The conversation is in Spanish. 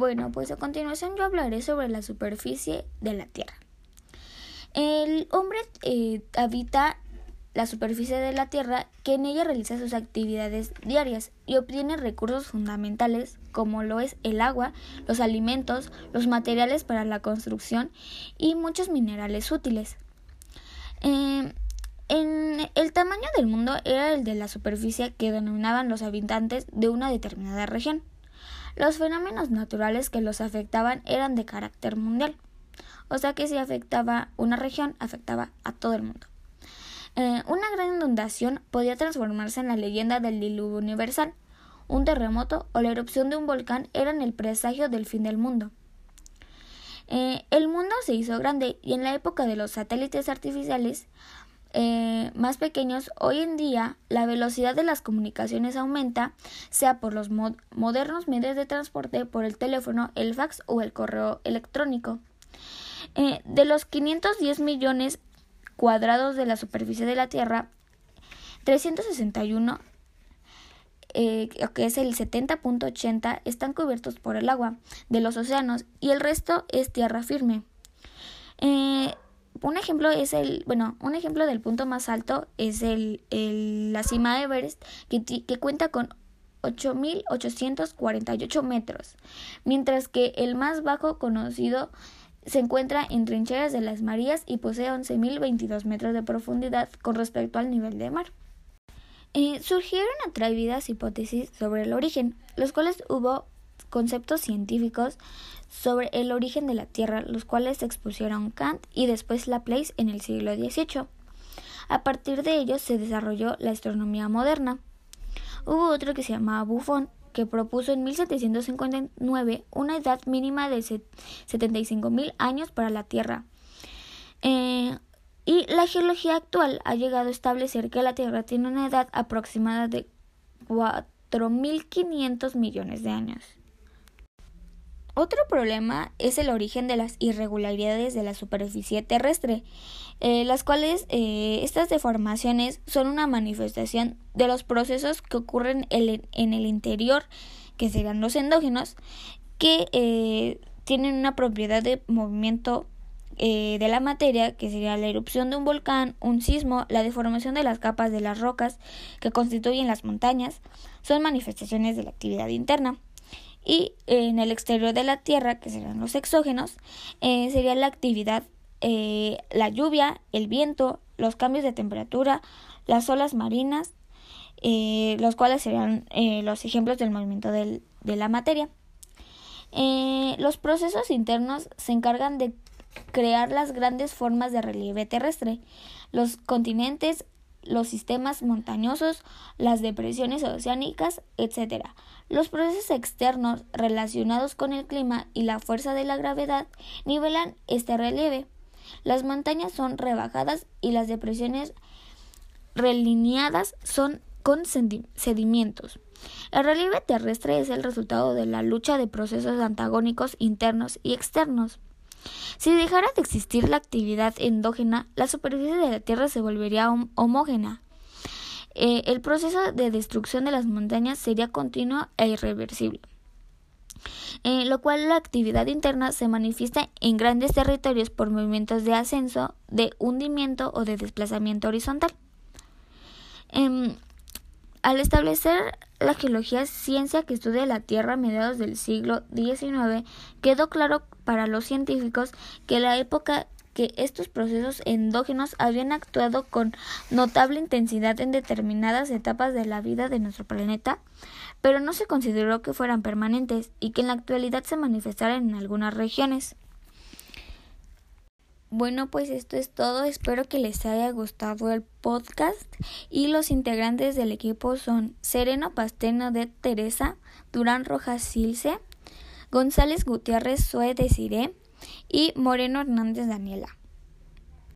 Bueno, pues a continuación yo hablaré sobre la superficie de la Tierra. El hombre eh, habita la superficie de la Tierra que en ella realiza sus actividades diarias y obtiene recursos fundamentales como lo es el agua, los alimentos, los materiales para la construcción y muchos minerales útiles. Eh, en el tamaño del mundo era el de la superficie que denominaban los habitantes de una determinada región. Los fenómenos naturales que los afectaban eran de carácter mundial, o sea que si afectaba una región, afectaba a todo el mundo. Eh, una gran inundación podía transformarse en la leyenda del diluvio universal. Un terremoto o la erupción de un volcán eran el presagio del fin del mundo. Eh, el mundo se hizo grande y en la época de los satélites artificiales eh, más pequeños, hoy en día la velocidad de las comunicaciones aumenta, sea por los modernos medios de transporte, por el teléfono, el fax o el correo electrónico. de los 510 millones cuadrados de la superficie de la Tierra, 361, eh, que es el 70.80, están cubiertos por el agua de los océanos y el resto es tierra firme. Eh, un ejemplo es el, bueno, un ejemplo del punto más alto es el, la cima de Everest, que, que cuenta con 8.848 metros, mientras que el más bajo conocido se encuentra en trincheras de las Marías y posee 11.022 metros de profundidad con respecto al nivel de mar. Eh, surgieron atrevidas hipótesis sobre el origen, los cuales hubo conceptos científicos sobre el origen de la Tierra, los cuales expusieron Kant y después Laplace en el siglo XVIII. A partir de ellos se desarrolló la astronomía moderna. Hubo otro que se llamaba Buffon, que propuso en 1759 una edad mínima de 75.000 años para la Tierra. Eh, y la geología actual ha llegado a establecer que la Tierra tiene una edad aproximada de 4.500 millones de años. Otro problema es el origen de las irregularidades de la superficie terrestre, eh, las cuales eh, estas deformaciones son una manifestación de los procesos que ocurren en el interior, que serían los endógenos, que eh, tienen una propiedad de movimiento de la materia, que sería la erupción de un volcán, un sismo, la deformación de las capas de las rocas que constituyen las montañas, son manifestaciones de la actividad interna y en el exterior de la Tierra, que serán los exógenos, eh, sería la actividad, eh, la lluvia, el viento, los cambios de temperatura, las olas marinas, eh, los cuales serían los ejemplos del movimiento de la materia. los procesos internos se encargan de crear las grandes formas de relieve terrestre, los continentes, los sistemas montañosos, las depresiones oceánicas, etc. Los procesos externos relacionados con el clima y la fuerza de la gravedad nivelan este relieve. Las montañas son rebajadas y las depresiones relineadas son con sedimentos. El relieve terrestre es el resultado de la lucha de procesos antagónicos internos y externos. Si dejara de existir la actividad endógena, la superficie de la Tierra se volvería homógena. Eh, el proceso de destrucción de las montañas sería continuo e irreversible. Eh, lo cual la actividad interna se manifiesta en grandes territorios por movimientos de ascenso, de hundimiento o de desplazamiento horizontal. Em, al establecer la geología, ciencia que estudia la Tierra a mediados del siglo XIX, quedó claro para los científicos que la época que estos procesos endógenos habían actuado con notable intensidad en determinadas etapas de la vida de nuestro planeta, pero no se consideró que fueran permanentes y que en la actualidad se manifestaran en algunas regiones. Bueno, pues esto es todo. Espero que les haya gustado el podcast. Y los integrantes del equipo son Sereno Pasteno de Teresa, Durán Rojas Silce, González Gutiérrez Sue Desiré y Moreno Hernández Daniela.